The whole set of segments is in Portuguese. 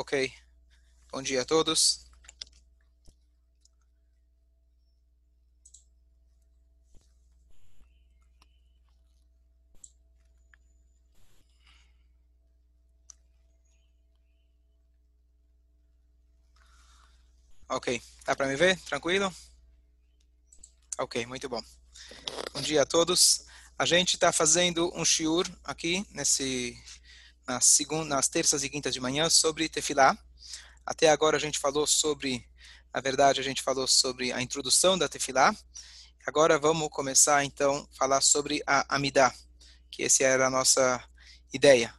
Ok. Bom dia a todos. Ok, dá para me ver? Tranquilo? Ok, muito bom. Bom dia a todos. A gente está fazendo um shiur aqui nesse nas, nas terças e quintas de manhã sobre tefilá. Até agora a gente falou sobre, na verdade, a gente falou sobre a introdução da tefilá. Agora vamos começar então a falar sobre a amidá, que essa era a nossa ideia.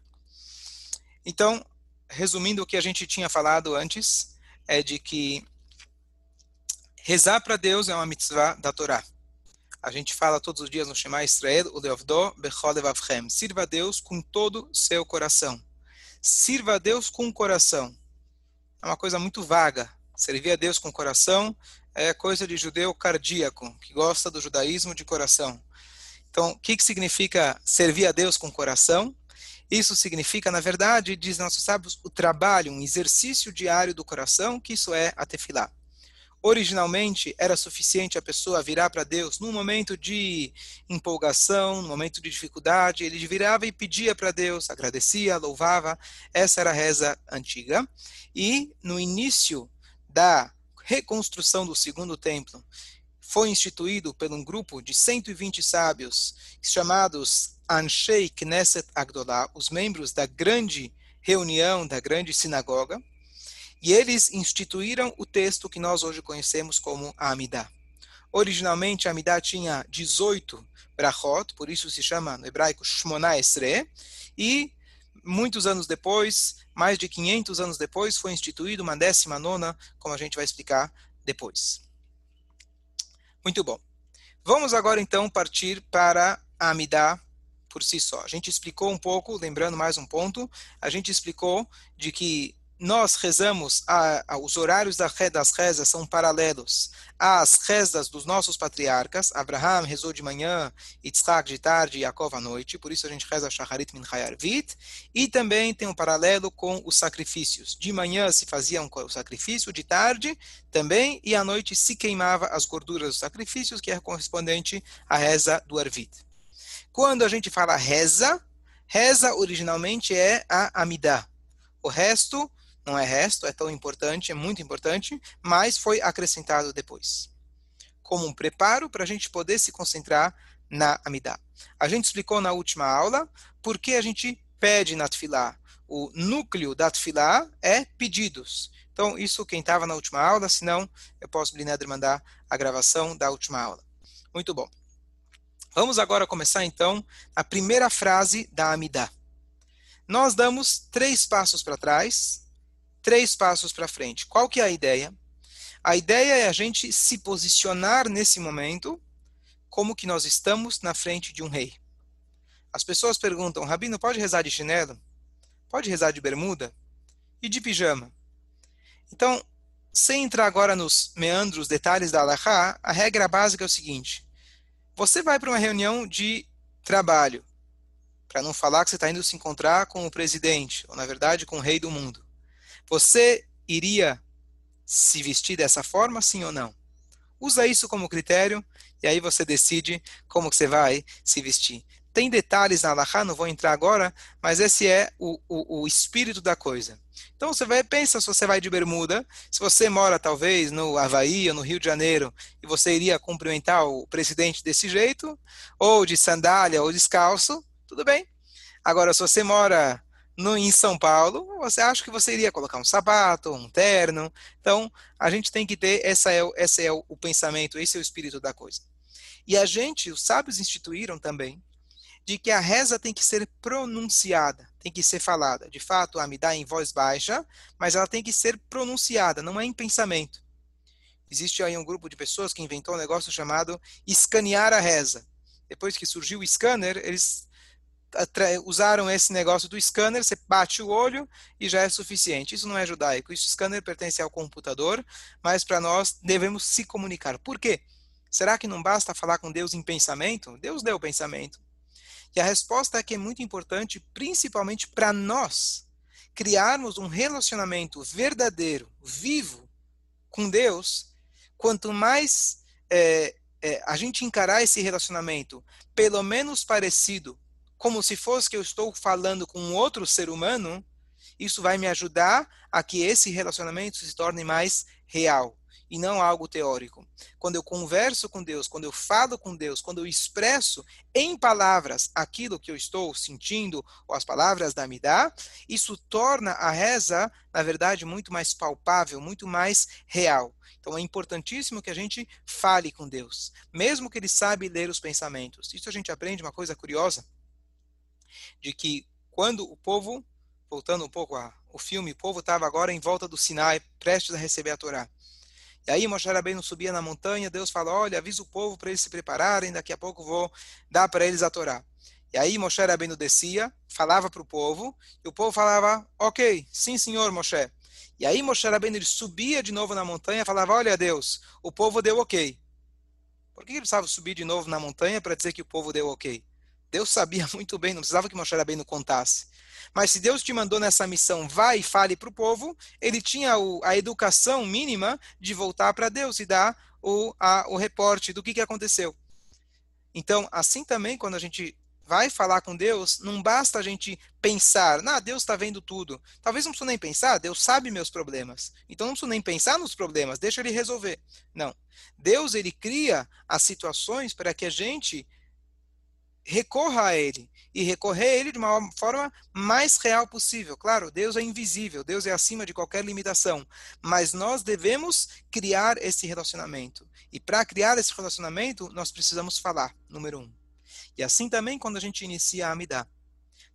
Então, resumindo o que a gente tinha falado antes, é de que rezar para Deus é uma mitzvah da Torá. A gente fala todos os dias no Shema Israel, o Leovdo Bechol Levavchem. Sirva a Deus com todo seu coração. Sirva a Deus com o coração. É uma coisa muito vaga. Servir a Deus com o coração é coisa de judeu cardíaco, que gosta do judaísmo de coração. Então, o que, que significa servir a Deus com o coração? Isso significa, na verdade, diz nossos sábios, o trabalho, um exercício diário do coração, que isso é a tefilá. Originalmente era suficiente a pessoa virar para Deus num momento de empolgação, num momento de dificuldade, ele virava e pedia para Deus, agradecia, louvava. Essa era a reza antiga. E no início da reconstrução do segundo templo, foi instituído por um grupo de 120 sábios, chamados Anshei Knesset Agdolah, os membros da grande reunião, da grande sinagoga, e eles instituíram o texto que nós hoje conhecemos como Amidá. Originalmente, Amidá tinha 18 brachot, por isso se chama no hebraico Shmona Esre, e muitos anos depois, mais de 500 anos depois, foi instituída uma décima nona, como a gente vai explicar depois. Muito bom. Vamos agora então partir para a Amidá por si só. A gente explicou um pouco, lembrando mais um ponto, a gente explicou de que nós rezamos, a, a, os horários da, das rezas são paralelos às rezas dos nossos patriarcas. Abraham rezou de manhã, Yitzhak de tarde e Yaakov à noite, por isso a gente reza Shacharit Min Arvit. E também tem um paralelo com os sacrifícios. De manhã se fazia um sacrifício, de tarde também, e à noite se queimava as gorduras dos sacrifícios, que é correspondente à reza do Arvit. Quando a gente fala reza, reza originalmente é a Amidah. O resto não é resto, é tão importante, é muito importante, mas foi acrescentado depois. Como um preparo para a gente poder se concentrar na Amidá. A gente explicou na última aula por que a gente pede na Tfilá. O núcleo da Tfilá é pedidos. Então, isso quem estava na última aula, senão eu posso, Blineder, mandar a gravação da última aula. Muito bom. Vamos agora começar, então, a primeira frase da Amidá. Nós damos três passos para trás três passos para frente. Qual que é a ideia? A ideia é a gente se posicionar nesse momento como que nós estamos na frente de um rei. As pessoas perguntam, Rabino, pode rezar de chinelo? Pode rezar de bermuda? E de pijama? Então, sem entrar agora nos meandros, detalhes da Allahá, a regra básica é o seguinte: você vai para uma reunião de trabalho, para não falar que você está indo se encontrar com o presidente, ou na verdade com o rei do mundo. Você iria se vestir dessa forma, sim ou não? Usa isso como critério e aí você decide como que você vai se vestir. Tem detalhes na Allahá, não vou entrar agora, mas esse é o, o, o, espírito da coisa. Então você vai, pensa se você vai de bermuda, se você mora talvez no Havaí ou no Rio de Janeiro e você iria cumprimentar o presidente desse jeito, ou de sandália ou descalço, tudo bem. Agora, se você mora no, em São Paulo, você acha que você iria colocar um sapato, um terno. Então, a gente tem que ter, essa é, esse é o, o pensamento, esse é o espírito da coisa. E a gente, os sábios instituíram também, de que a reza tem que ser pronunciada, tem que ser falada. De fato, a Amidá em voz baixa, mas ela tem que ser pronunciada, não é em pensamento. Existe aí um grupo de pessoas que inventou um negócio chamado escanear a reza. Depois que surgiu o scanner, eles usaram esse negócio do scanner, você bate o olho e já é suficiente. Isso não é judaico. Isso scanner pertence ao computador, mas para nós devemos se comunicar. Por quê? Será que não basta falar com Deus em pensamento? Deus deu pensamento. E a resposta é que é muito importante, principalmente para nós, criarmos um relacionamento verdadeiro, vivo com Deus, quanto mais é, é, a gente encarar esse relacionamento pelo menos parecido, como se fosse que eu estou falando com outro ser humano, isso vai me ajudar a que esse relacionamento se torne mais real e não algo teórico. Quando eu converso com Deus, quando eu falo com Deus, quando eu expresso em palavras aquilo que eu estou sentindo, ou as palavras da Midá, isso torna a reza, na verdade, muito mais palpável, muito mais real. Então é importantíssimo que a gente fale com Deus, mesmo que ele sabe ler os pensamentos. Isso a gente aprende uma coisa curiosa, de que quando o povo, voltando um pouco ao filme, o povo estava agora em volta do Sinai, prestes a receber a Torá. E aí Moshe Rabbeinu subia na montanha, Deus fala, olha, avisa o povo para eles se prepararem, daqui a pouco vou dar para eles a Torá. E aí Moshe Rabbeinu descia, falava para o povo, e o povo falava, ok, sim senhor Moshe. E aí Moshe Rabbeinu ele subia de novo na montanha falava, olha Deus, o povo deu ok. Por que ele precisava subir de novo na montanha para dizer que o povo deu ok? Deus sabia muito bem, não precisava que Moshe Rabbeinu contasse. Mas se Deus te mandou nessa missão, vai e fale para o povo, ele tinha o, a educação mínima de voltar para Deus e dar o, a, o reporte do que, que aconteceu. Então, assim também, quando a gente vai falar com Deus, não basta a gente pensar, não, Deus está vendo tudo. Talvez não preciso nem pensar, Deus sabe meus problemas. Então não preciso nem pensar nos problemas, deixa ele resolver. Não. Deus, ele cria as situações para que a gente recorra a ele e recorrer a ele de uma forma mais real possível. Claro, Deus é invisível, Deus é acima de qualquer limitação, mas nós devemos criar esse relacionamento. E para criar esse relacionamento, nós precisamos falar, número um. E assim também quando a gente inicia a Amidá.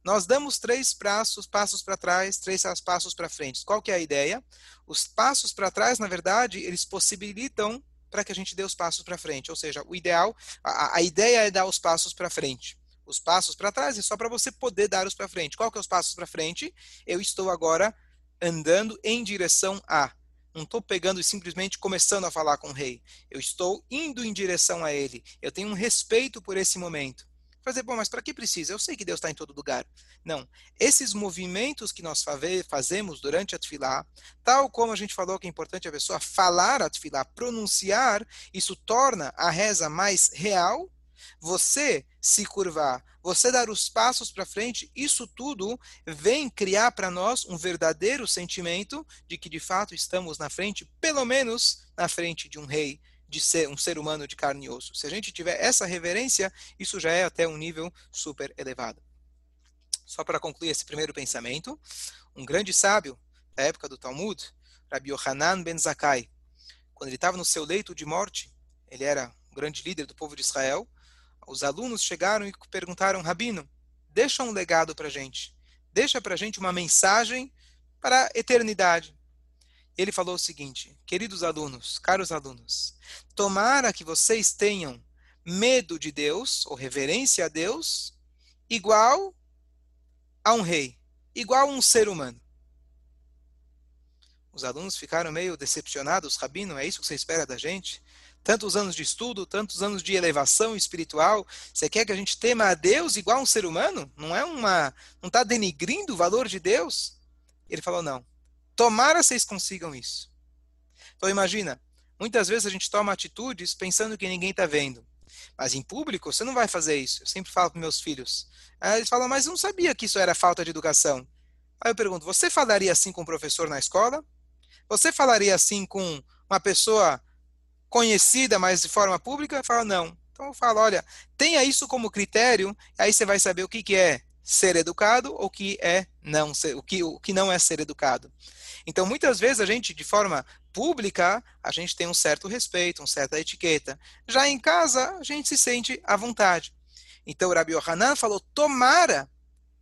Nós damos três passos, passos para trás, três passos para frente. Qual que é a ideia? Os passos para trás, na verdade, eles possibilitam para que a gente dê os passos para frente. Ou seja, o ideal, a, a ideia é dar os passos para frente. Os passos para trás é só para você poder dar os para frente. Qual que é os passos para frente? Eu estou agora andando em direção a. Não estou pegando e simplesmente começando a falar com o rei. Eu estou indo em direção a ele. Eu tenho um respeito por esse momento fazer, bom, mas para que precisa? Eu sei que Deus está em todo lugar. Não. Esses movimentos que nós fazemos durante a tefilá, tal como a gente falou que é importante a pessoa falar a tefilá, pronunciar, isso torna a reza mais real. Você se curvar, você dar os passos para frente, isso tudo vem criar para nós um verdadeiro sentimento de que de fato estamos na frente, pelo menos na frente de um rei, de ser um ser humano de carne e osso. Se a gente tiver essa reverência, isso já é até um nível super elevado. Só para concluir esse primeiro pensamento, um grande sábio da época do Talmud, Rabbi Yohanan ben Zakkai, quando ele estava no seu leito de morte, ele era um grande líder do povo de Israel, os alunos chegaram e perguntaram, Rabino, deixa um legado para a gente, deixa para a gente uma mensagem para a eternidade ele falou o seguinte: Queridos alunos, caros alunos, tomara que vocês tenham medo de Deus, ou reverência a Deus, igual a um rei, igual a um ser humano. Os alunos ficaram meio decepcionados, Rabino, é isso que você espera da gente? Tantos anos de estudo, tantos anos de elevação espiritual, você quer que a gente tema a Deus igual a um ser humano? Não é uma, não está denigrindo o valor de Deus? Ele falou não. Tomara vocês consigam isso. Então imagina, muitas vezes a gente toma atitudes pensando que ninguém está vendo. Mas em público você não vai fazer isso. Eu sempre falo para meus filhos. Aí eles falam, mas eu não sabia que isso era falta de educação. Aí eu pergunto, você falaria assim com um professor na escola? Você falaria assim com uma pessoa conhecida, mas de forma pública? Fala, não. Então eu falo, olha, tenha isso como critério, aí você vai saber o que, que é ser educado ou o que é não ser, o que, o que não é ser educado. Então, muitas vezes a gente, de forma pública, a gente tem um certo respeito, uma certa etiqueta. Já em casa, a gente se sente à vontade. Então, Rabi Yohanan falou: tomara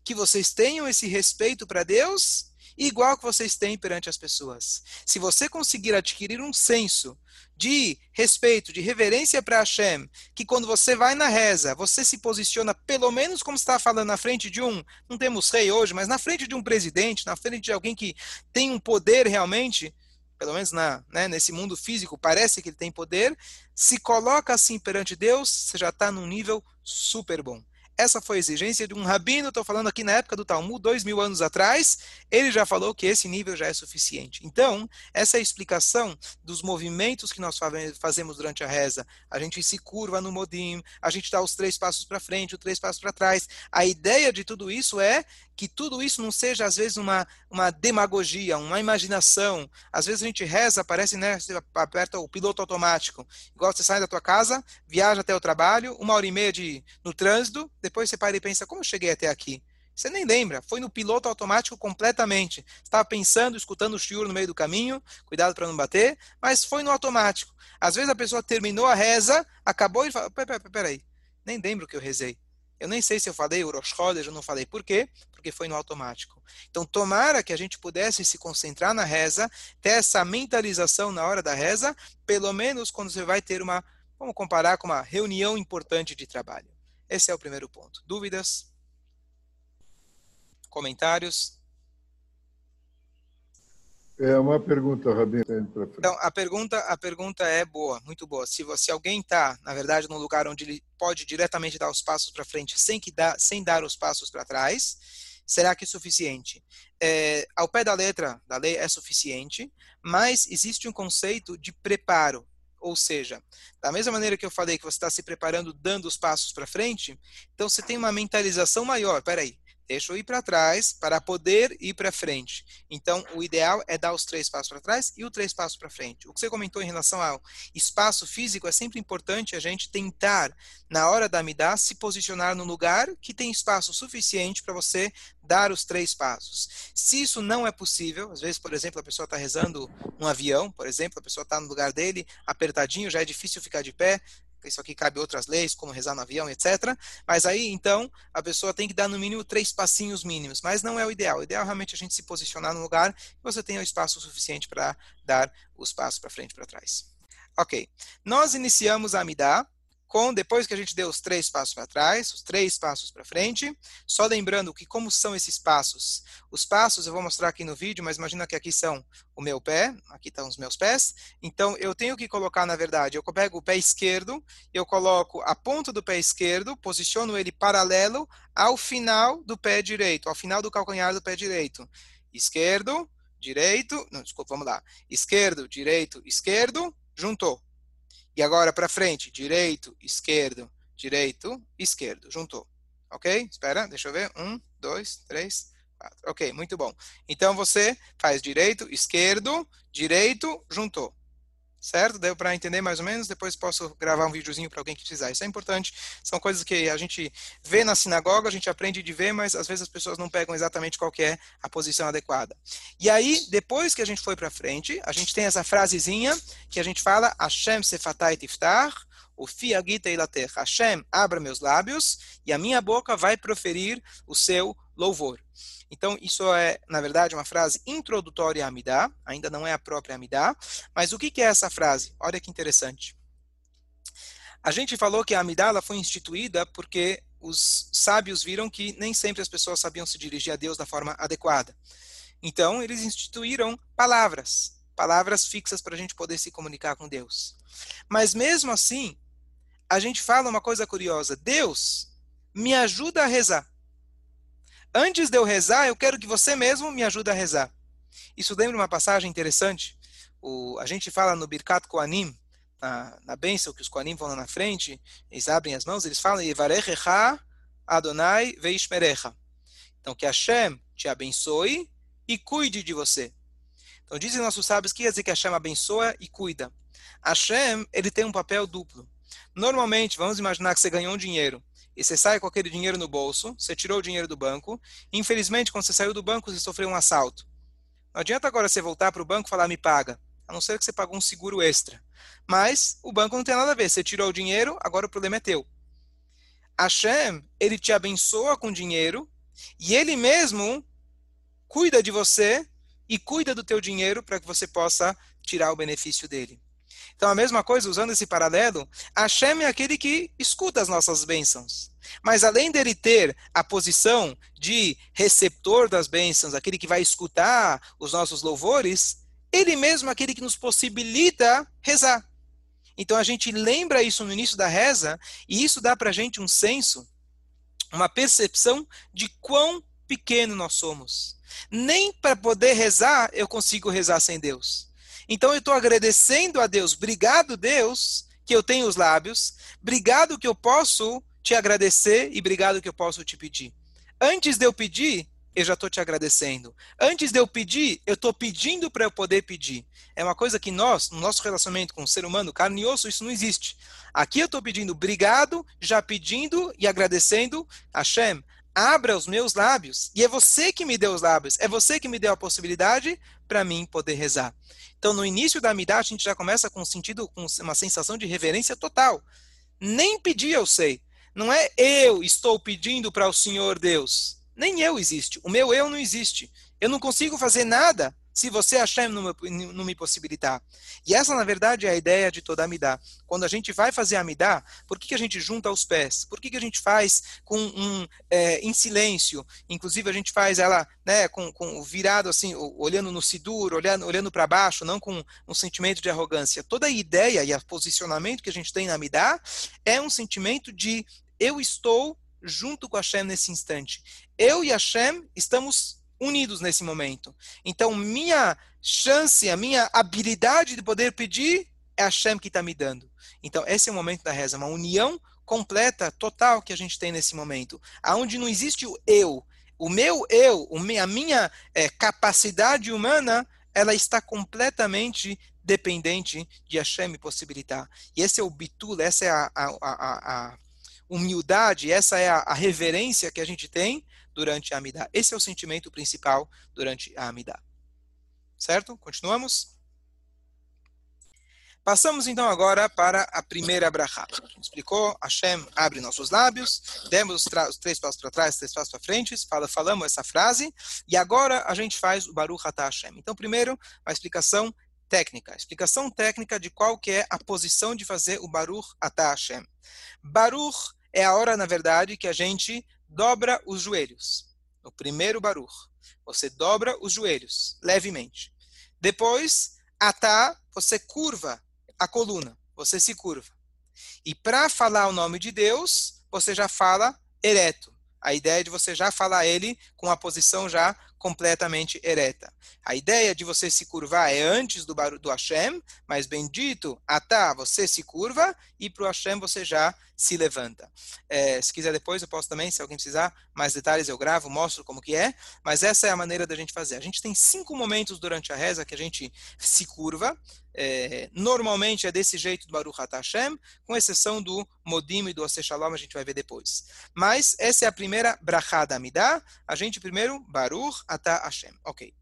que vocês tenham esse respeito para Deus igual que vocês têm perante as pessoas. Se você conseguir adquirir um senso de respeito, de reverência para Hashem, que quando você vai na reza, você se posiciona pelo menos como está falando na frente de um, não temos rei hoje, mas na frente de um presidente, na frente de alguém que tem um poder realmente, pelo menos na, né, nesse mundo físico, parece que ele tem poder, se coloca assim perante Deus, você já está num nível super bom. Essa foi a exigência de um rabino, estou falando aqui na época do Talmud, dois mil anos atrás. ele já falou que esse nível já é suficiente. Então, essa é a explicação dos movimentos que nós fazemos durante a reza. A gente se curva no modim, a gente dá os três passos para frente, os três passos para trás. A ideia de tudo isso é que tudo isso não seja, às vezes, uma, uma demagogia, uma imaginação. Às vezes a gente reza, parece, né, você aperta o piloto automático. Igual você sai da tua casa, viaja até o trabalho, uma hora e meia de, no trânsito, depois você para e pensa, como eu cheguei até aqui? Você nem lembra, foi no piloto automático completamente. Estava pensando, escutando o shiur no meio do caminho, cuidado para não bater, mas foi no automático. Às vezes a pessoa terminou a reza, acabou e fala, peraí, nem lembro o que eu rezei. Eu nem sei se eu falei Urosh Chodesh ou não falei. Por quê? Porque foi no automático. Então, tomara que a gente pudesse se concentrar na reza, ter essa mentalização na hora da reza, pelo menos quando você vai ter uma, vamos comparar com uma reunião importante de trabalho. Esse é o primeiro ponto. Dúvidas? Comentários? É uma pergunta, Rabino. Então, a pergunta, a pergunta é boa, muito boa. Se, você, alguém está, na verdade, num lugar onde ele pode diretamente dar os passos para frente sem, que dá, sem dar os passos para trás, será que é suficiente? É, ao pé da letra da lei é suficiente, mas existe um conceito de preparo. Ou seja, da mesma maneira que eu falei que você está se preparando dando os passos para frente, então você tem uma mentalização maior. Peraí, Deixa eu ir para trás para poder ir para frente. Então, o ideal é dar os três passos para trás e os três passos para frente. O que você comentou em relação ao espaço físico, é sempre importante a gente tentar, na hora da Amidá, se posicionar no lugar que tem espaço suficiente para você dar os três passos. Se isso não é possível, às vezes, por exemplo, a pessoa está rezando um avião, por exemplo, a pessoa está no lugar dele, apertadinho, já é difícil ficar de pé, isso aqui cabe outras leis, como rezar no avião, etc. Mas aí, então, a pessoa tem que dar no mínimo três passinhos mínimos, mas não é o ideal. O ideal é realmente a gente se posicionar no lugar que você tenha o espaço suficiente para dar os passos para frente e para trás. Ok, nós iniciamos a Amidá, com depois que a gente deu os três passos para trás, os três passos para frente, só lembrando que como são esses passos. Os passos eu vou mostrar aqui no vídeo, mas imagina que aqui são o meu pé, aqui estão os meus pés. Então eu tenho que colocar, na verdade, eu pego o pé esquerdo, eu coloco a ponta do pé esquerdo, posiciono ele paralelo ao final do pé direito, ao final do calcanhar do pé direito. Esquerdo, direito, não, desculpa, vamos lá. Esquerdo, direito, esquerdo, juntou e agora para frente, direito, esquerdo, direito, esquerdo. Juntou. Ok? Espera, deixa eu ver. Um, dois, três, quatro. Ok, muito bom. Então você faz direito, esquerdo, direito, juntou certo? Deu para entender mais ou menos? Depois posso gravar um videozinho para alguém que precisar. Isso é importante. São coisas que a gente vê na sinagoga, a gente aprende de ver, mas às vezes as pessoas não pegam exatamente qual é a posição adequada. E aí, depois que a gente foi para frente, a gente tem essa frasezinha que a gente fala Hashem sefatai tiftar, o fiagita ilater. Hashem, abra meus lábios e a minha boca vai proferir o seu louvor. Então, isso é, na verdade, uma frase introdutória à Amidá, ainda não é a própria Amidá, mas o que é essa frase? Olha que interessante. A gente falou que a Amidá foi instituída porque os sábios viram que nem sempre as pessoas sabiam se dirigir a Deus da forma adequada. Então, eles instituíram palavras, palavras fixas para a gente poder se comunicar com Deus. Mas mesmo assim, a gente fala uma coisa curiosa: Deus me ajuda a rezar antes de eu rezar, eu quero que você mesmo me ajude a rezar. Isso lembra uma passagem interessante. O, a gente fala no Birkat Koanim, na, na bênção que os Koanim vão lá na frente, eles abrem as mãos, eles falam, Adonai Veishmerecha. Então, que Hashem te abençoe e cuide de você. Então, dizem nossos sábios que quer dizer que Hashem abençoa e cuida. Hashem, ele tem um papel duplo. Normalmente, vamos imaginar que você ganhou um dinheiro e você sai com aquele dinheiro no bolso, você tirou o dinheiro do banco, infelizmente, quando você saiu do banco, você sofreu um assalto. Não adianta agora você voltar para o banco e falar, me paga, a não ser que você pagou um seguro extra. Mas o banco não tem nada a ver, você tirou o dinheiro, agora o problema é teu. Hashem, ele te abençoa com dinheiro, e ele mesmo cuida de você e cuida do teu dinheiro para que você possa tirar o benefício dele. Então, a mesma coisa, usando esse paralelo, Hashem é aquele que escuta as nossas bênçãos. Mas além dele ter a posição de receptor das bênçãos, aquele que vai escutar os nossos louvores, ele mesmo é aquele que nos possibilita rezar. Então a gente lembra isso no início da reza, e isso dá para a gente um senso, uma percepção de quão pequeno nós somos. Nem para poder rezar eu consigo rezar sem Deus. Então eu estou agradecendo a Deus. Obrigado, Deus, que eu tenho os lábios. Obrigado que eu posso te agradecer e obrigado que eu posso te pedir. Antes de eu pedir, eu já estou te agradecendo. Antes de eu pedir, eu estou pedindo para eu poder pedir. É uma coisa que nós, no nosso relacionamento com o ser humano, carne e osso, isso não existe. Aqui eu estou pedindo obrigado, já pedindo e agradecendo. Hashem, abra os meus lábios. E é você que me deu os lábios. É você que me deu a possibilidade para mim poder rezar. Então, no início da Amidah, a gente já começa com um sentido, com uma sensação de reverência total. Nem pedir eu sei. Não é eu estou pedindo para o Senhor Deus. Nem eu existe. O meu eu não existe. Eu não consigo fazer nada se você, Hashem, não me, não me possibilitar. E essa, na verdade, é a ideia de toda Amidá. Quando a gente vai fazer a Amidá, por que, que a gente junta os pés? Por que, que a gente faz com um, é, em silêncio? Inclusive, a gente faz ela né, com, com virado assim, olhando no Sidur, olhando, olhando para baixo, não com um sentimento de arrogância. Toda a ideia e o posicionamento que a gente tem na Amidá é um sentimento de eu estou junto com Hashem nesse instante. Eu e Hashem estamos unidos nesse momento. Então, minha chance, a minha habilidade de poder pedir é Hashem que está me dando. Então, esse é o momento da reza, uma união completa, total que a gente tem nesse momento, aonde não existe o eu, o meu eu, a minha é, capacidade humana, ela está completamente dependente de Hashem me possibilitar. E esse é o bitul, essa é a, a, a, a humildade, essa é a, a reverência que a gente tem durante a Amidá. Esse é o sentimento principal durante a Amidá. Certo? Continuamos? Passamos então agora para a primeira brachá. Explicou, Hashem abre nossos lábios, demos os, três passos para trás, três passos para frente, fala, falamos essa frase, e agora a gente faz o Baruch Atah Hashem. Então, primeiro, a explicação técnica. Explicação técnica de qual que é a posição de fazer o Baruch Atah Hashem. Baruch é a hora, na verdade, que a gente dobra os joelhos. O primeiro Baruch. Você dobra os joelhos, levemente. Depois, atá, você curva a coluna. Você se curva. E para falar o nome de Deus, você já fala ereto. A ideia de você já falar ele com a posição já completamente ereta. A ideia de você se curvar é antes do, do Hashem, mas bendito, atá, você se curva e para o Hashem você já se levanta. É, se quiser depois eu posso também, se alguém precisar, mais detalhes eu gravo, mostro como que é, mas essa é a maneira da gente fazer. A gente tem cinco momentos durante a reza que a gente se curva, é, normalmente é desse jeito do Baruch Hashem, com exceção do Modim e do Ose Shalom, a gente vai ver depois. Mas essa é a primeira brachá da Amidah, a gente primeiro, Baruch Atah Hashem. Ok.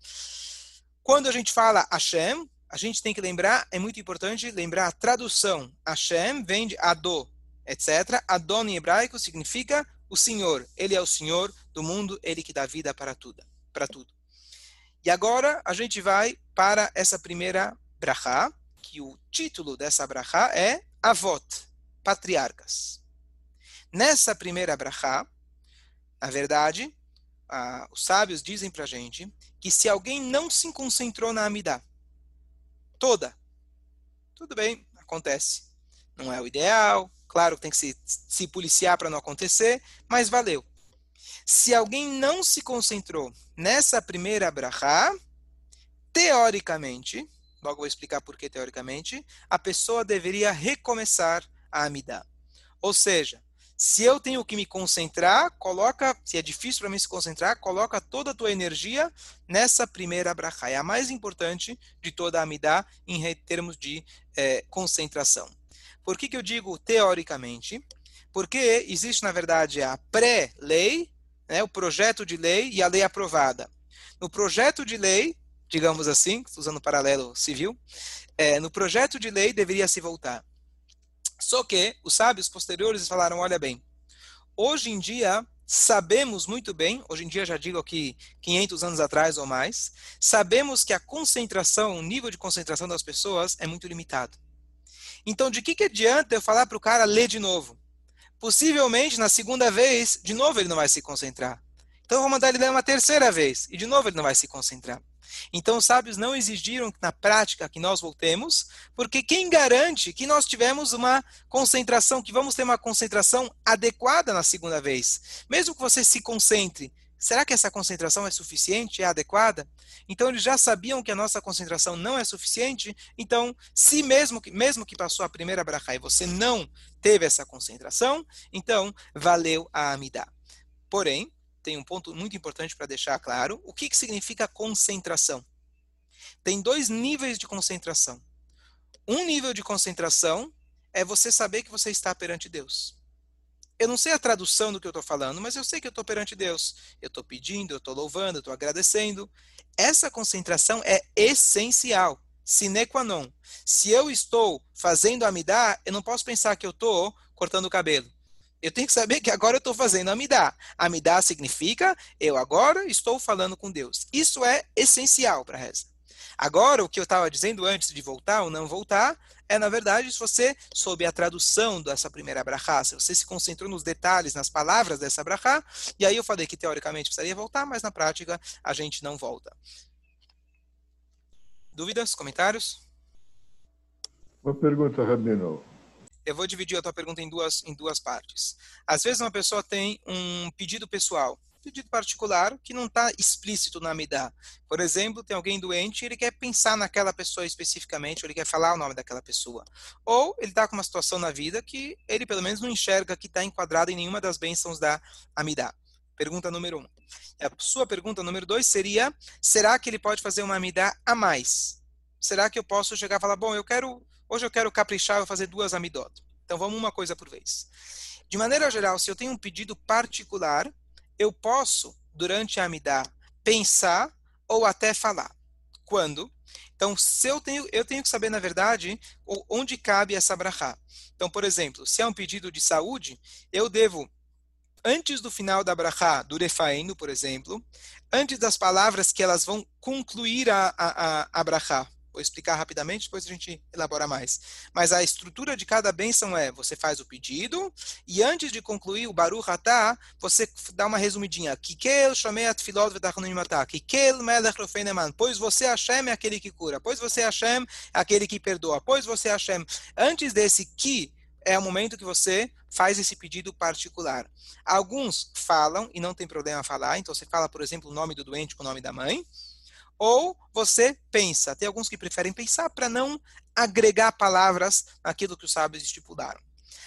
Quando a gente fala Hashem, a gente tem que lembrar, é muito importante lembrar a tradução. Hashem vem de Ado, etc. Adon em hebraico significa o Senhor. Ele é o Senhor do mundo, ele que dá vida para tudo. Para tudo. E agora a gente vai para essa primeira brachá, que o título dessa brachá é Avot, patriarcas. Nessa primeira brachá, na verdade, os sábios dizem para a gente que se alguém não se concentrou na Amidá toda, tudo bem, acontece. Não é o ideal, claro que tem que se, se policiar para não acontecer, mas valeu. Se alguém não se concentrou nessa primeira brachá, teoricamente, logo vou explicar por que teoricamente, a pessoa deveria recomeçar a Amidá. Ou seja, se eu tenho que me concentrar, coloca, se é difícil para mim se concentrar, coloca toda a tua energia nessa primeira brachá. É a mais importante de toda a Amidá em termos de é, concentração. Por que, que eu digo teoricamente? Porque existe, na verdade, a pré-lei, né, o projeto de lei e a lei aprovada. No projeto de lei, digamos assim, usando o paralelo civil, é, no projeto de lei deveria se voltar. Só que os sábios posteriores falaram: olha bem, hoje em dia sabemos muito bem, hoje em dia já digo aqui 500 anos atrás ou mais, sabemos que a concentração, o nível de concentração das pessoas é muito limitado. Então, de que, que adianta eu falar para o cara ler de novo? Possivelmente, na segunda vez, de novo ele não vai se concentrar. Então, eu vou mandar ele ler uma terceira vez, e de novo ele não vai se concentrar. Então, os sábios não exigiram na prática que nós voltemos, porque quem garante que nós tivemos uma concentração, que vamos ter uma concentração adequada na segunda vez? Mesmo que você se concentre, será que essa concentração é suficiente, é adequada? Então eles já sabiam que a nossa concentração não é suficiente, então se mesmo que, mesmo que passou a primeira brachá e você não teve essa concentração, então valeu a amidá. Porém, tem um ponto muito importante para deixar claro, o que, que significa concentração? Tem dois níveis de concentração. Um nível de concentração é você saber que você está perante Deus. Eu não sei a tradução do que eu estou falando, mas eu sei que eu estou perante Deus. Eu estou pedindo, eu estou louvando, eu estou agradecendo. Essa concentração é essencial, sine qua non. Se eu estou fazendo amidá, eu não posso pensar que eu estou cortando o cabelo. Eu tenho que saber que agora eu estou fazendo amidá. Amidá significa eu agora estou falando com Deus. Isso é essencial para a reza. Agora, o que eu estava dizendo antes de voltar ou não voltar, é, na verdade, se você soube a tradução dessa primeira brachá, se você se concentrou nos detalhes, nas palavras dessa brachá, e aí eu falei que teoricamente precisaria voltar, mas na prática a gente não volta. Dúvidas? Comentários? Uma pergunta, Rabino. Eu vou dividir a tua pergunta em duas, em duas partes. Às vezes uma pessoa tem um pedido pessoal, pedido particular que não está explícito na Amidá. Por exemplo, tem alguém doente e ele quer pensar naquela pessoa especificamente, ou ele quer falar o nome daquela pessoa. Ou ele está com uma situação na vida que ele pelo menos não enxerga que está enquadrado em nenhuma das bênçãos da Amidá. Pergunta número um. A sua pergunta número dois seria: será que ele pode fazer uma Amidá a mais? Será que eu posso chegar e falar, bom, eu quero, hoje eu quero caprichar, vou fazer duas Amidot. Então vamos uma coisa por vez. De maneira geral, se eu tenho um pedido particular, eu posso, durante a Amidá, pensar ou até falar. Quando? Então, se eu tenho, eu tenho que saber, na verdade, onde cabe essa brachá. Então, por exemplo, se é um pedido de saúde, eu devo, antes do final da brachá, do refaendo, por exemplo, antes das palavras que elas vão concluir a, a, a, a brachá, Vou explicar rapidamente, depois a gente elabora mais. Mas a estrutura de cada bênção é: você faz o pedido, e antes de concluir o Baruch você dá uma resumidinha. Kikel Shomeat Filot Vedachnuimatah. Kikel Melech Rofeineman. Pois você, Hashem, é aquele que cura. Pois você, Hashem, é aquele que perdoa. Pois você, Hashem. Antes desse que, é o momento que você faz esse pedido particular. Alguns falam, e não tem problema falar, então você fala, por exemplo, o nome do doente com o nome da mãe ou você pensa. Tem alguns que preferem pensar para não agregar palavras naquilo que os sábios estipularam.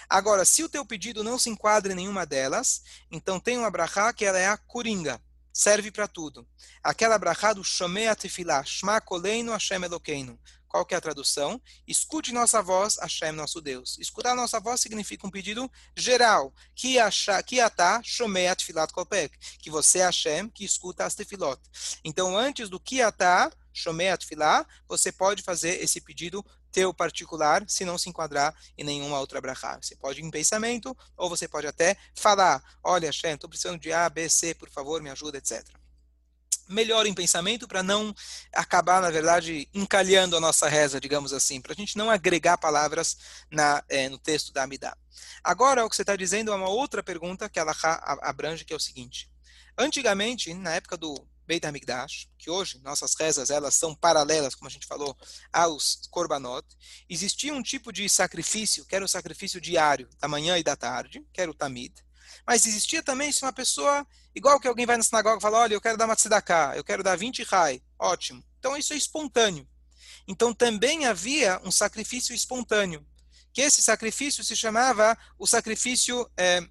Agora, se o teu pedido não se enquadra em nenhuma delas, então tem uma brachá que ela é a coringa, serve para tudo. Aquela brachá do Shomea Tefillah, Shma Koleinu Hashem Elokeinu. Qual que é a tradução? Escute nossa voz, Hashem, nosso Deus. Escutar nossa voz significa um pedido geral. Que atá, shomeat filat kopek. Que você, Hashem, que escuta as tefilot. Então, antes do que atá, shomeat filat, você pode fazer esse pedido teu particular, se não se enquadrar em nenhuma outra brachá. Você pode ir em pensamento, ou você pode até falar, olha, Hashem, estou precisando de A, B, C, por favor, me ajuda, etc melhor em pensamento para não acabar, na verdade, encalhando a nossa reza, digamos assim, para a gente não agregar palavras na, é, no texto da Amidá. Agora, o que você está dizendo é uma outra pergunta que ela abrange, que é o seguinte. Antigamente, na época do Beit HaMikdash, que hoje nossas rezas elas são paralelas, como a gente falou, aos Korbanot, existia um tipo de sacrifício, que era o sacrifício diário, da manhã e da tarde, que era o Tamid, mas existia também se uma pessoa, igual que alguém vai na sinagoga e fala, olha, eu quero dar uma eu quero dar 20 rai, ótimo. Então isso é espontâneo. Então também havia um sacrifício espontâneo, que esse sacrifício se chamava o sacrifício... É,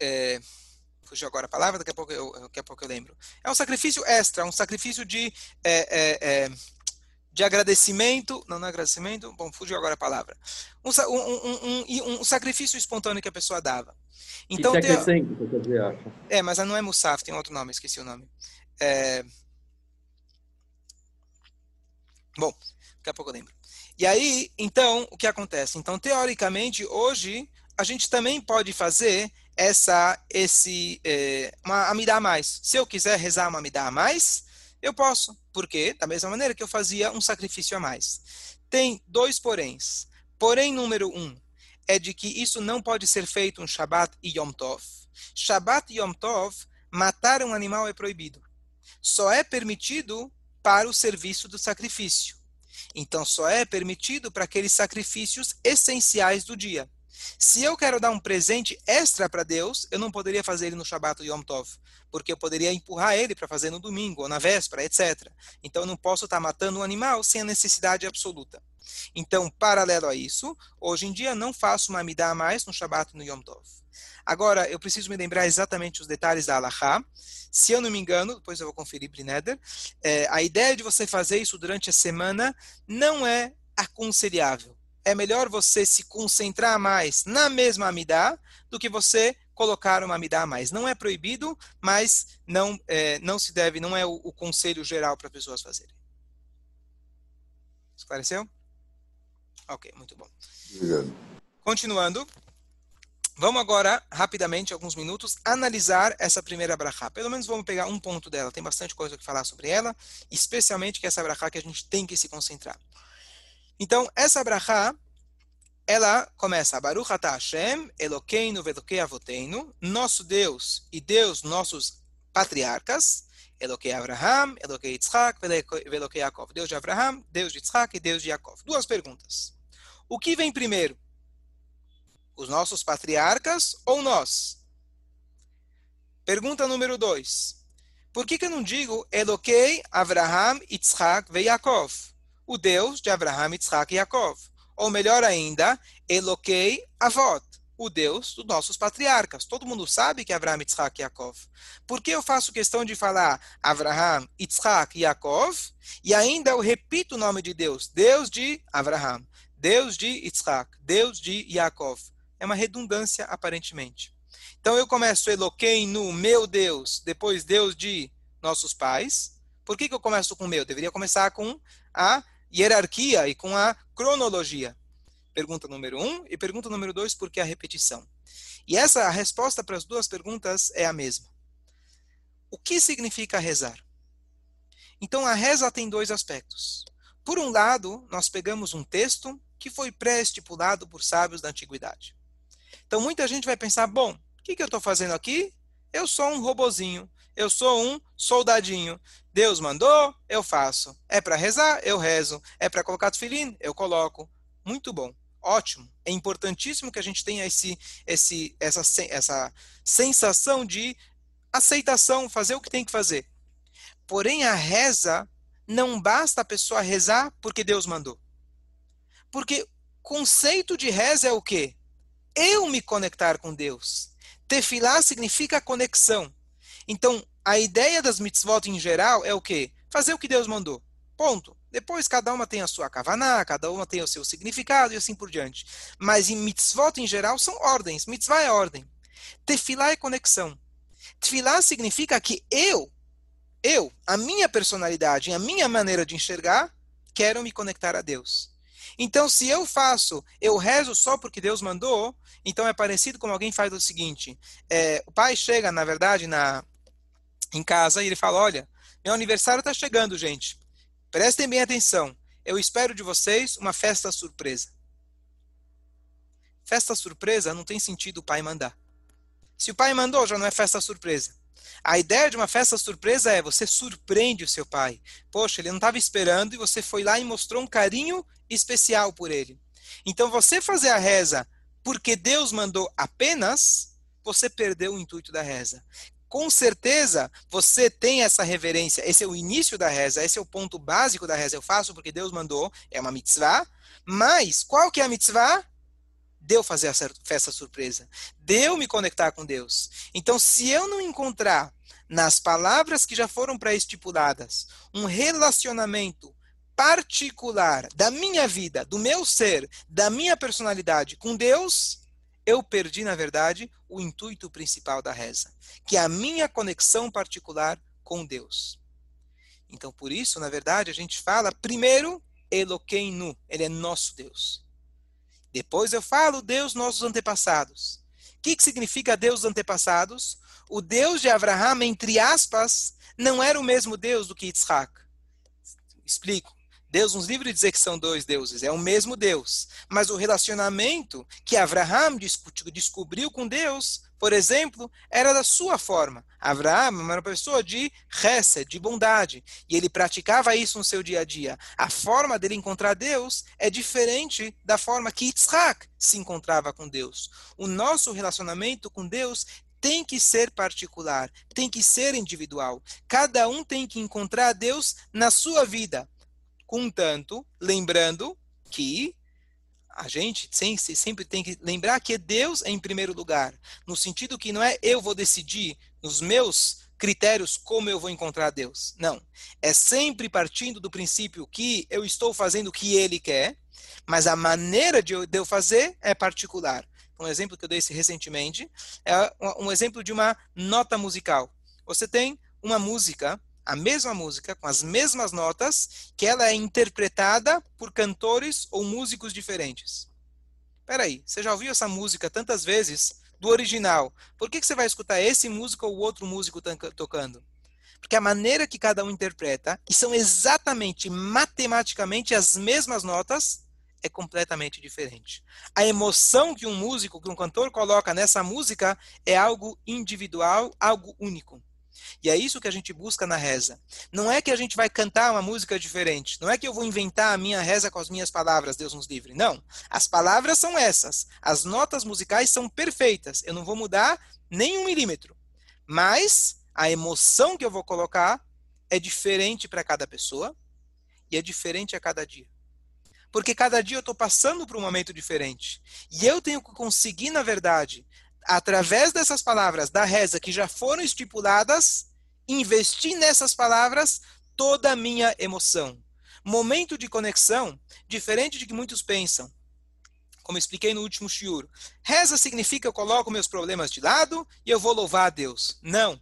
é, fugiu agora a palavra, daqui a pouco eu, daqui a pouco eu lembro. É um sacrifício extra, um sacrifício de... É, é, é de agradecimento, não, não é agradecimento, bom, fugiu agora a palavra, um, um, um, um sacrifício espontâneo que a pessoa dava. Então, é tem, acha? É, mas não é Musaf, tem outro nome, esqueci o nome. É... Bom, daqui a pouco eu lembro. E aí, então, o que acontece? Então, teoricamente, hoje, a gente também pode fazer essa, esse, é, uma amidá a mais. Se eu quiser rezar uma amidá a mais, eu posso, porque da mesma maneira que eu fazia um sacrifício a mais. Tem dois poréns. Porém, número um, é de que isso não pode ser feito um Shabbat e Yom Tov. Shabbat e Yom Tov, matar um animal é proibido. Só é permitido para o serviço do sacrifício. Então, só é permitido para aqueles sacrifícios essenciais do dia. Se eu quero dar um presente extra para Deus, eu não poderia fazer ele no Shabbat ou Yom Tov, porque eu poderia empurrar ele para fazer no domingo ou na véspera, etc. Então eu não posso estar tá matando um animal sem a necessidade absoluta. Então, paralelo a isso, hoje em dia não faço uma amidá a mais no Shabbat e no Yom Tov. Agora, eu preciso me lembrar exatamente os detalhes da Allahá. Se eu não me engano, depois eu vou conferir Brineder, é, a ideia de você fazer isso durante a semana não é aconselhável. É melhor você se concentrar mais na mesma Amidá do que você colocar uma Amidá a mais. Não é proibido, mas não, é, não se deve, não é o, o conselho geral para pessoas fazerem. Esclareceu? Ok, muito bom. Obrigado. Continuando, vamos agora, rapidamente, alguns minutos, analisar essa primeira brachá. Pelo menos vamos pegar um ponto dela. Tem bastante coisa que falar sobre ela, especialmente que é essa brachá que a gente tem que se concentrar. Então, essa brachá, ela começa, Baruch atah Hashem, Elokeinu velokei avoteinu, nosso Deus e Deus nossos patriarcas, Elokei Abraham, Elokei Yitzhak, Velokei Yaakov. Deus de Abraham, Deus de Yitzhak e Deus de Yaakov. Duas perguntas. O que vem primeiro? Os nossos patriarcas ou nós? Pergunta número dois. Por que, que eu não digo Elokei Abraham, Yitzhak e Yaakov? O Deus de Abraham, Yitzhak e Yaakov. Ou melhor ainda, Elokei Avot o Deus dos nossos patriarcas. Todo mundo sabe que é Abraham, Yitzhak e Yaakov. Por que eu faço questão de falar Abraham, Yitzhak e Yaakov? E ainda eu repito o nome de Deus. Deus de Abraham, Deus de Yitzhak, Deus de Yaakov. É uma redundância, aparentemente. Então eu começo Eloquei no meu Deus, depois Deus de nossos pais. Por que, que eu começo com meu? Deveria começar com a hierarquia e com a cronologia. Pergunta número um. E pergunta número dois, por que a repetição? E essa a resposta para as duas perguntas é a mesma. O que significa rezar? Então, a reza tem dois aspectos. Por um lado, nós pegamos um texto que foi pré-estipulado por sábios da antiguidade. Então, muita gente vai pensar: bom, o que, que eu estou fazendo aqui? Eu sou um robozinho, eu sou um soldadinho. Deus mandou, eu faço. É para rezar, eu rezo. É para colocar tefilim, eu coloco. Muito bom ótimo. É importantíssimo que a gente tenha esse, esse, essa, essa sensação de aceitação, fazer o que tem que fazer. Porém, a reza não basta a pessoa rezar porque Deus mandou. Porque conceito de reza é o quê? Eu me conectar com Deus. Tefilá significa conexão. Então, a ideia das mitzvot em geral é o quê? Fazer o que Deus mandou. Ponto. Depois cada uma tem a sua kavaná, cada uma tem o seu significado e assim por diante. Mas em mitzvot em geral são ordens. Mitzvah é ordem. Tefilá é conexão. Tefilá significa que eu, eu, a minha personalidade, a minha maneira de enxergar, quero me conectar a Deus. Então, se eu faço, eu rezo só porque Deus mandou, então é parecido com alguém faz o seguinte: é, o pai chega, na verdade, na em casa e ele fala: Olha, meu aniversário está chegando, gente. Prestem bem atenção. Eu espero de vocês uma festa surpresa. Festa surpresa não tem sentido o pai mandar. Se o pai mandou, já não é festa surpresa. A ideia de uma festa surpresa é você surpreende o seu pai. Poxa, ele não estava esperando e você foi lá e mostrou um carinho especial por ele. Então, você fazer a reza porque Deus mandou apenas, você perdeu o intuito da reza com certeza você tem essa reverência. Esse é o início da reza, esse é o ponto básico da reza. Eu faço porque Deus mandou, é uma mitzvah. Mas qual que é a mitzvah? Deu fazer a festa surpresa. Deu me conectar com Deus. Então, se eu não encontrar nas palavras que já foram pré-estipuladas um relacionamento particular da minha vida, do meu ser, da minha personalidade com Deus, eu perdi, na verdade, o intuito principal da reza, que é a minha conexão particular com Deus. Então, por isso, na verdade, a gente fala primeiro Eloqueinu, ele é nosso Deus. Depois eu falo Deus nossos antepassados. O que, que significa Deus dos antepassados? O Deus de Abraham, entre aspas, não era o mesmo Deus do que Yitzhak. Explico. Deus nos livre de dizer que são dois deuses, é o mesmo Deus. Mas o relacionamento que Abraham descobriu com Deus, por exemplo, era da sua forma. Abraham era uma pessoa de reza, de bondade, e ele praticava isso no seu dia a dia. A forma dele encontrar Deus é diferente da forma que Yitzhak se encontrava com Deus. O nosso relacionamento com Deus tem que ser particular, tem que ser individual. Cada um tem que encontrar Deus na sua vida. Contanto, lembrando que a gente sempre tem que lembrar que Deus é em primeiro lugar, no sentido que não é eu vou decidir nos meus critérios como eu vou encontrar Deus. Não. É sempre partindo do princípio que eu estou fazendo o que ele quer, mas a maneira de eu fazer é particular um exemplo que eu dei recentemente, é um exemplo de uma nota musical. Você tem uma música, a mesma música, com as mesmas notas, que ela é interpretada por cantores ou músicos diferentes. Peraí, você já ouviu essa música tantas vezes do original? Por que, que você vai escutar esse músico ou outro músico tocando? Porque a maneira que cada um interpreta, e são exatamente matematicamente as mesmas notas, é completamente diferente. A emoção que um músico, que um cantor coloca nessa música é algo individual, algo único. E é isso que a gente busca na reza. Não é que a gente vai cantar uma música diferente. Não é que eu vou inventar a minha reza com as minhas palavras, Deus nos livre. Não. As palavras são essas. As notas musicais são perfeitas. Eu não vou mudar nem um milímetro. Mas a emoção que eu vou colocar é diferente para cada pessoa e é diferente a cada dia porque cada dia eu estou passando por um momento diferente. E eu tenho que conseguir, na verdade, através dessas palavras da reza que já foram estipuladas, investir nessas palavras toda a minha emoção. Momento de conexão, diferente de que muitos pensam. Como expliquei no último shiur. Reza significa eu coloco meus problemas de lado e eu vou louvar a Deus. Não.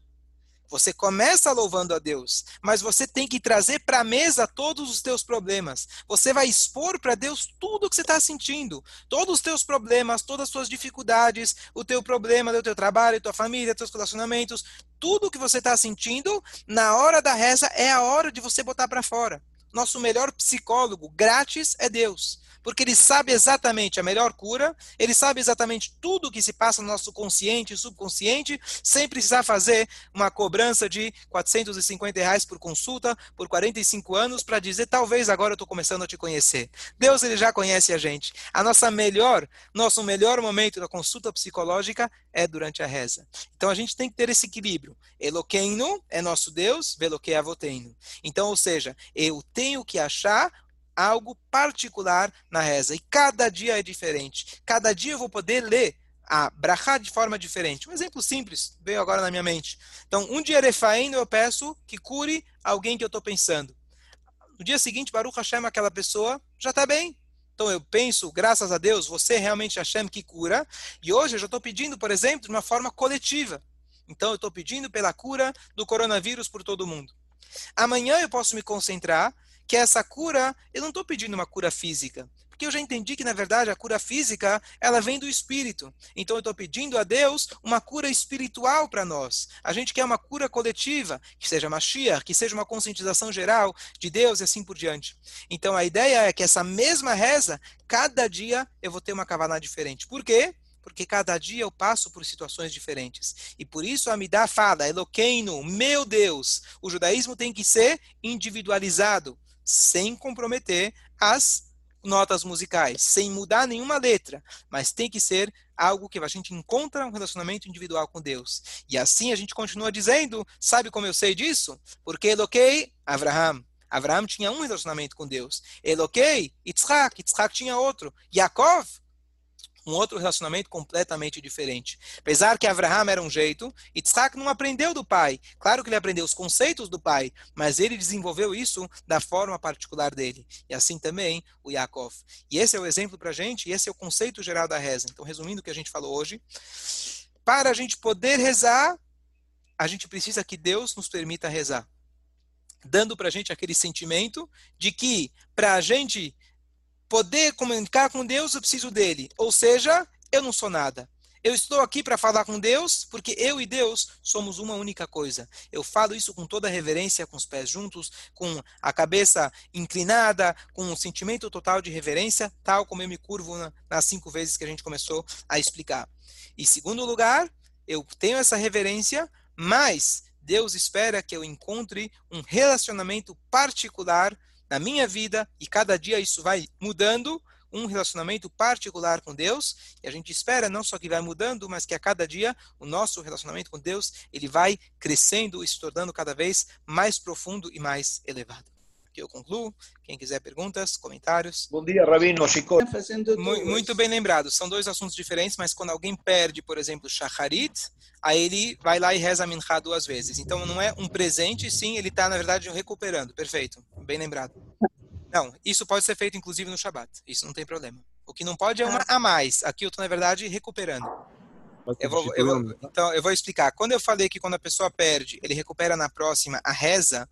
Você começa louvando a Deus, mas você tem que trazer para a mesa todos os teus problemas. Você vai expor para Deus tudo o que você está sentindo, todos os teus problemas, todas as suas dificuldades, o teu problema do teu trabalho, tua família, teus relacionamentos, tudo o que você está sentindo, na hora da reza é a hora de você botar para fora. Nosso melhor psicólogo grátis é Deus porque ele sabe exatamente a melhor cura, ele sabe exatamente tudo o que se passa no nosso consciente e subconsciente, sem precisar fazer uma cobrança de 450 reais por consulta, por 45 anos, para dizer, talvez agora eu estou começando a te conhecer. Deus, ele já conhece a gente. A nossa melhor, nosso melhor momento da consulta psicológica é durante a reza. Então a gente tem que ter esse equilíbrio. Eloqueino é nosso Deus, veloquei avoteno. Então, ou seja, eu tenho que achar algo particular na reza. E cada dia é diferente. Cada dia eu vou poder ler a brachá de forma diferente. Um exemplo simples veio agora na minha mente. Então, um dia Refaim eu peço que cure alguém que eu estou pensando. No dia seguinte, Baruch Hashem, aquela pessoa já está bem. Então eu penso, graças a Deus, você realmente Hashem que cura. E hoje eu já estou pedindo, por exemplo, de uma forma coletiva. Então eu estou pedindo pela cura do coronavírus por todo mundo. Amanhã eu posso me concentrar que essa cura, eu não estou pedindo uma cura física, porque eu já entendi que, na verdade, a cura física, ela vem do espírito. Então, eu estou pedindo a Deus uma cura espiritual para nós. A gente quer uma cura coletiva, que seja Mashiach, que seja uma conscientização geral de Deus e assim por diante. Então, a ideia é que essa mesma reza, cada dia eu vou ter uma cavana diferente. Por quê? porque cada dia eu passo por situações diferentes. E por isso a Amidá fala, Eloqueino, meu Deus, o judaísmo tem que ser individualizado sem comprometer as notas musicais, sem mudar nenhuma letra, mas tem que ser algo que a gente encontra um relacionamento individual com Deus. E assim a gente continua dizendo, sabe como eu sei disso? Porque Eloquei, Abraham. Abraham tinha um relacionamento com Deus. Eloquei, Yitzhak, Yitzhak tinha outro. Yaakov, um outro relacionamento completamente diferente. Apesar que Abraham era um jeito, Isaac não aprendeu do pai. Claro que ele aprendeu os conceitos do pai, mas ele desenvolveu isso da forma particular dele. E assim também o Yaakov. E esse é o exemplo para a gente, e esse é o conceito geral da reza. Então, resumindo o que a gente falou hoje, para a gente poder rezar, a gente precisa que Deus nos permita rezar. Dando para a gente aquele sentimento de que, para a gente poder comunicar com Deus, eu preciso dele. Ou seja, eu não sou nada. Eu estou aqui para falar com Deus, porque eu e Deus somos uma única coisa. Eu falo isso com toda reverência, com os pés juntos, com a cabeça inclinada, com um sentimento total de reverência, tal como eu me curvo na, nas cinco vezes que a gente começou a explicar. E segundo lugar, eu tenho essa reverência, mas Deus espera que eu encontre um relacionamento particular na minha vida e cada dia isso vai mudando um relacionamento particular com Deus, e a gente espera não só que vai mudando, mas que a cada dia o nosso relacionamento com Deus, ele vai crescendo e se tornando cada vez mais profundo e mais elevado. Aqui eu concluo. Quem quiser perguntas, comentários. Bom dia, Rabino Chico. Muito, muito bem lembrado. São dois assuntos diferentes, mas quando alguém perde, por exemplo, Shacharit, aí ele vai lá e reza Mincha duas vezes. Então não é um presente, sim, ele está, na verdade, recuperando. Perfeito. Bem lembrado. Não, isso pode ser feito inclusive no Shabat. Isso não tem problema. O que não pode é uma a mais. Aqui eu estou, na verdade, recuperando. Eu vou, eu vou, então, eu vou explicar. Quando eu falei que quando a pessoa perde, ele recupera na próxima a reza,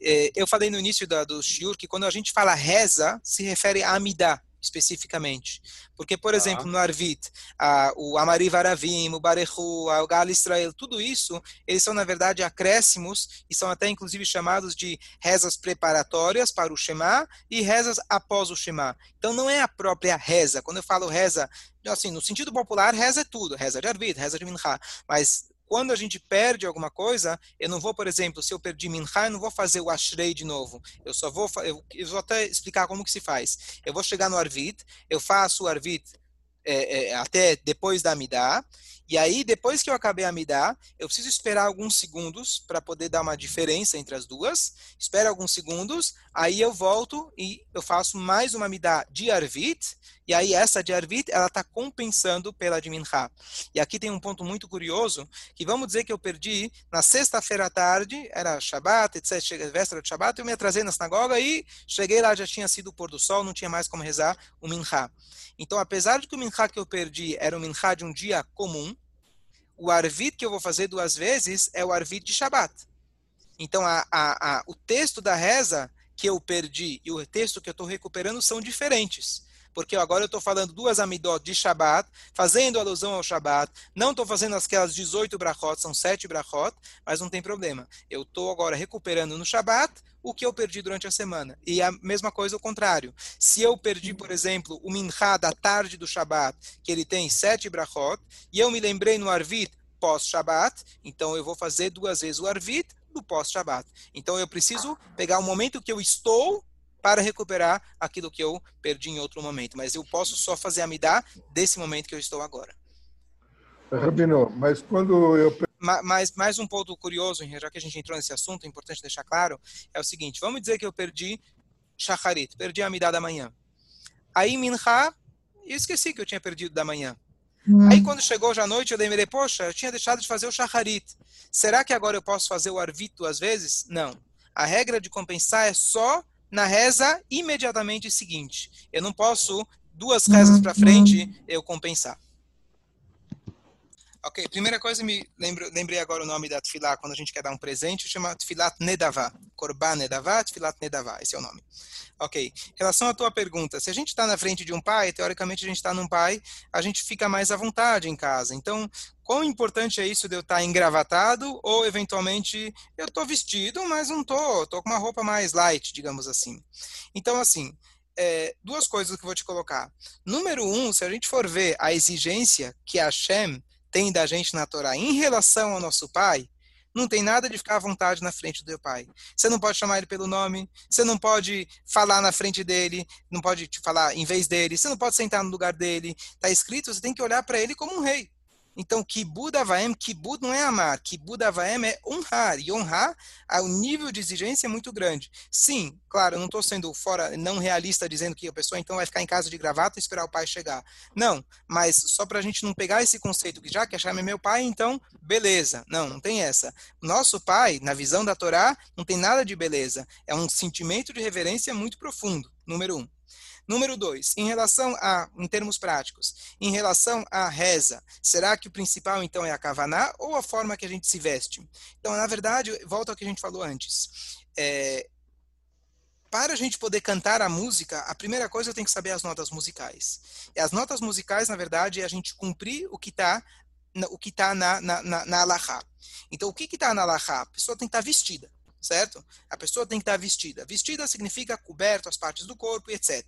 eu falei no início da, do shiur que quando a gente fala reza, se refere a amidá especificamente. Porque, por ah. exemplo, no Arvit, a, o Amari Varavim, o Barehu, o Gal Israel, tudo isso, eles são, na verdade, acréscimos e são até, inclusive, chamados de rezas preparatórias para o Shema e rezas após o Shema. Então, não é a própria reza. Quando eu falo reza, assim, no sentido popular, reza é tudo. Reza de Arvit, reza de Mincha. Mas quando a gente perde alguma coisa, eu não vou, por exemplo, se eu perdi Minha, eu não vou fazer o Ashrei de novo. Eu só vou, eu, eu vou até explicar como que se faz. Eu vou chegar no Arvit, eu faço o Arvit é, é, até depois da Amidá, e aí, depois que eu acabei a Amidá, eu preciso esperar alguns segundos para poder dar uma diferença entre as duas. Espero alguns segundos, aí eu volto e eu faço mais uma Amidá de Arvit, e aí essa de Arvit, ela está compensando pela de Minha. E aqui tem um ponto muito curioso, que vamos dizer que eu perdi na sexta-feira à tarde, era Shabbat, etc, véspera de Shabbat, eu me atrasei na sinagoga e cheguei lá, já tinha sido o pôr do sol, não tinha mais como rezar o Minha. Então, apesar de que o Minha que eu perdi era o Minha de um dia comum, o Arvit que eu vou fazer duas vezes é o Arvit de Shabbat. Então, a, a, a, o texto da reza que eu perdi e o texto que eu estou recuperando são diferentes porque agora eu estou falando duas amidot de Shabat, fazendo alusão ao Shabat, não estou fazendo aquelas 18 brachot, são 7 brachot, mas não tem problema. Eu estou agora recuperando no Shabat o que eu perdi durante a semana. E a mesma coisa o contrário. Se eu perdi, por exemplo, o Mincha da tarde do Shabat, que ele tem 7 brachot, e eu me lembrei no Arvit pós-Shabat, então eu vou fazer duas vezes o Arvit do pós-Shabat. Então eu preciso pegar o momento que eu estou para recuperar aquilo que eu perdi em outro momento. Mas eu posso só fazer a midá desse momento que eu estou agora. Rabino, mas quando eu. Mas mais um ponto curioso, já que a gente entrou nesse assunto, é importante deixar claro, é o seguinte: vamos dizer que eu perdi Shacharit, perdi a midá da manhã. Aí Minha, eu esqueci que eu tinha perdido da manhã. Hum. Aí quando chegou já à noite, eu lembrei, poxa, eu tinha deixado de fazer o Shacharit. Será que agora eu posso fazer o Arvit duas vezes? Não. A regra de compensar é só na reza imediatamente seguinte. Eu não posso, duas rezas para frente, eu compensar. Ok, primeira coisa, me lembro, lembrei agora o nome da tefilá, quando a gente quer dar um presente, chama tefilat nedavá. Korban nedavá, tefilat nedavá, esse é o nome. Ok, em relação à tua pergunta, se a gente está na frente de um pai, teoricamente a gente está num pai, a gente fica mais à vontade em casa. Então, quão importante é isso de eu estar tá engravatado ou, eventualmente, eu estou vestido, mas não estou, estou com uma roupa mais light, digamos assim. Então, assim, é, duas coisas que eu vou te colocar. Número um, se a gente for ver a exigência que a Hashem tem da gente na Torá em relação ao nosso pai, não tem nada de ficar à vontade na frente do teu pai. Você não pode chamar ele pelo nome, você não pode falar na frente dele, não pode te falar em vez dele, você não pode sentar no lugar dele. Está escrito, você tem que olhar para ele como um rei. Então, kibud avaem, kibud não é amar, kibud avaem é honrar, e honrar, o nível de exigência é muito grande. Sim, claro, eu não estou sendo fora, não realista, dizendo que a pessoa então vai ficar em casa de gravata e esperar o pai chegar. Não, mas só para a gente não pegar esse conceito que já que Hashem é meu pai, então, beleza. Não, não tem essa. Nosso pai, na visão da Torá, não tem nada de beleza. É um sentimento de reverência muito profundo, número um. Número dois, em relação a, em termos práticos, em relação à reza, será que o principal então é a kavaná ou a forma que a gente se veste? Então, na verdade, volta ao que a gente falou antes. É, para a gente poder cantar a música, a primeira coisa eu tenho que saber as notas musicais. E as notas musicais, na verdade, é a gente cumprir o que está o que está na, na, na, na alahá. Então, o que está na alahá? A pessoa tem que estar tá vestida, certo? A pessoa tem que estar vestida. Vestida significa coberto as partes do corpo, etc.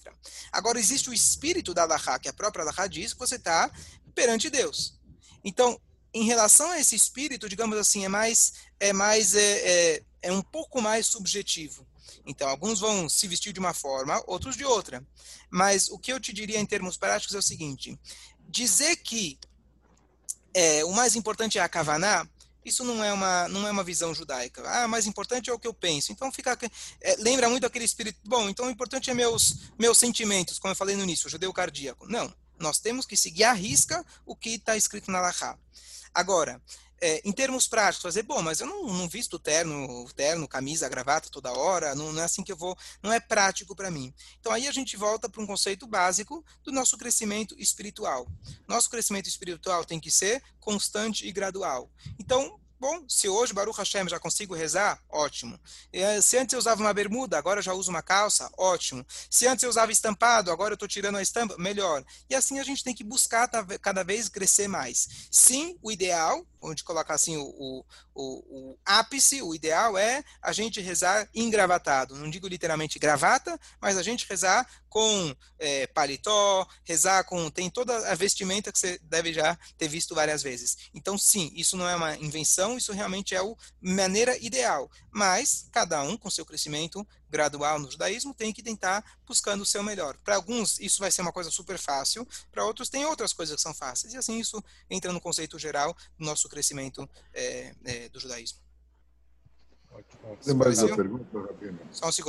Agora, existe o espírito da alahá, que a própria alahá diz que você está perante Deus. Então, em relação a esse espírito, digamos assim, é mais, é mais, é, é, é um pouco mais subjetivo. Então, alguns vão se vestir de uma forma, outros de outra. Mas o que eu te diria em termos práticos é o seguinte: dizer que é, o mais importante é a kavaná, isso não é uma não é uma visão judaica. Ah, mais importante é o que eu penso. Então fica é, lembra muito aquele espírito. Bom, então o importante é meus meus sentimentos, como eu falei no início, o judeu cardíaco. Não, nós temos que seguir à risca o que está escrito na Lachá. Agora, é, em termos práticos, fazer, bom, mas eu não, não visto terno, terno, camisa, gravata toda hora, não, não é assim que eu vou, não é prático para mim. Então aí a gente volta para um conceito básico do nosso crescimento espiritual. Nosso crescimento espiritual tem que ser constante e gradual. Então, Bom, se hoje, Baruch Hashem, já consigo rezar, ótimo. Eh, se antes eu usava uma bermuda, agora eu já uso uma calça, ótimo. Se antes eu usava estampado, agora eu estou tirando a estampa, melhor. E assim a gente tem que buscar cada vez crescer mais. Sim, o ideal, onde colocar assim o, o, o, o, ápice, o ideal é a gente rezar engravatado. Não digo literalmente gravata, mas a gente rezar com é, paletó, rezar com. tem toda a vestimenta que você deve já ter visto várias vezes. Então, sim, isso não é uma invenção, isso realmente é a maneira ideal. Mas cada um, com seu crescimento gradual no judaísmo, tem que tentar buscando o seu melhor. Para alguns, isso vai ser uma coisa super fácil, para outros, tem outras coisas que são fáceis. E assim, isso entra no conceito geral do nosso crescimento é, é, do judaísmo. Tem mais uma pergunta, Rabino? Só um segundo.